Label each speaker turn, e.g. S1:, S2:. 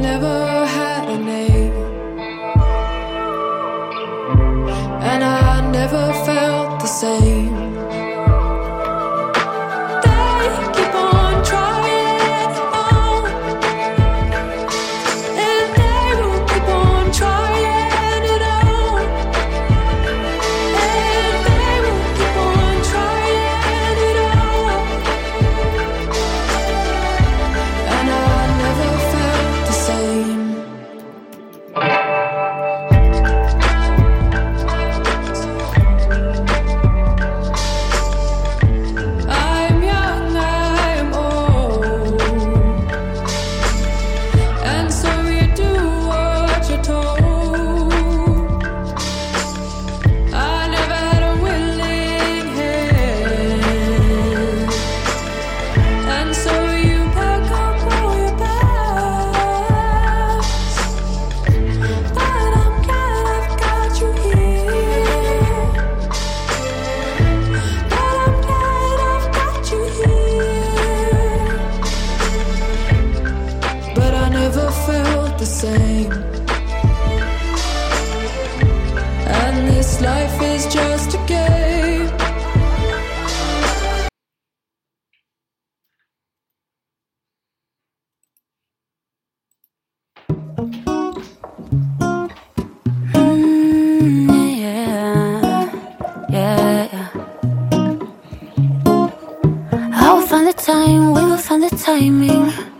S1: never had a name. And I never felt the same. the same. And this life is just a game.
S2: Mm, find the time, we will find the timing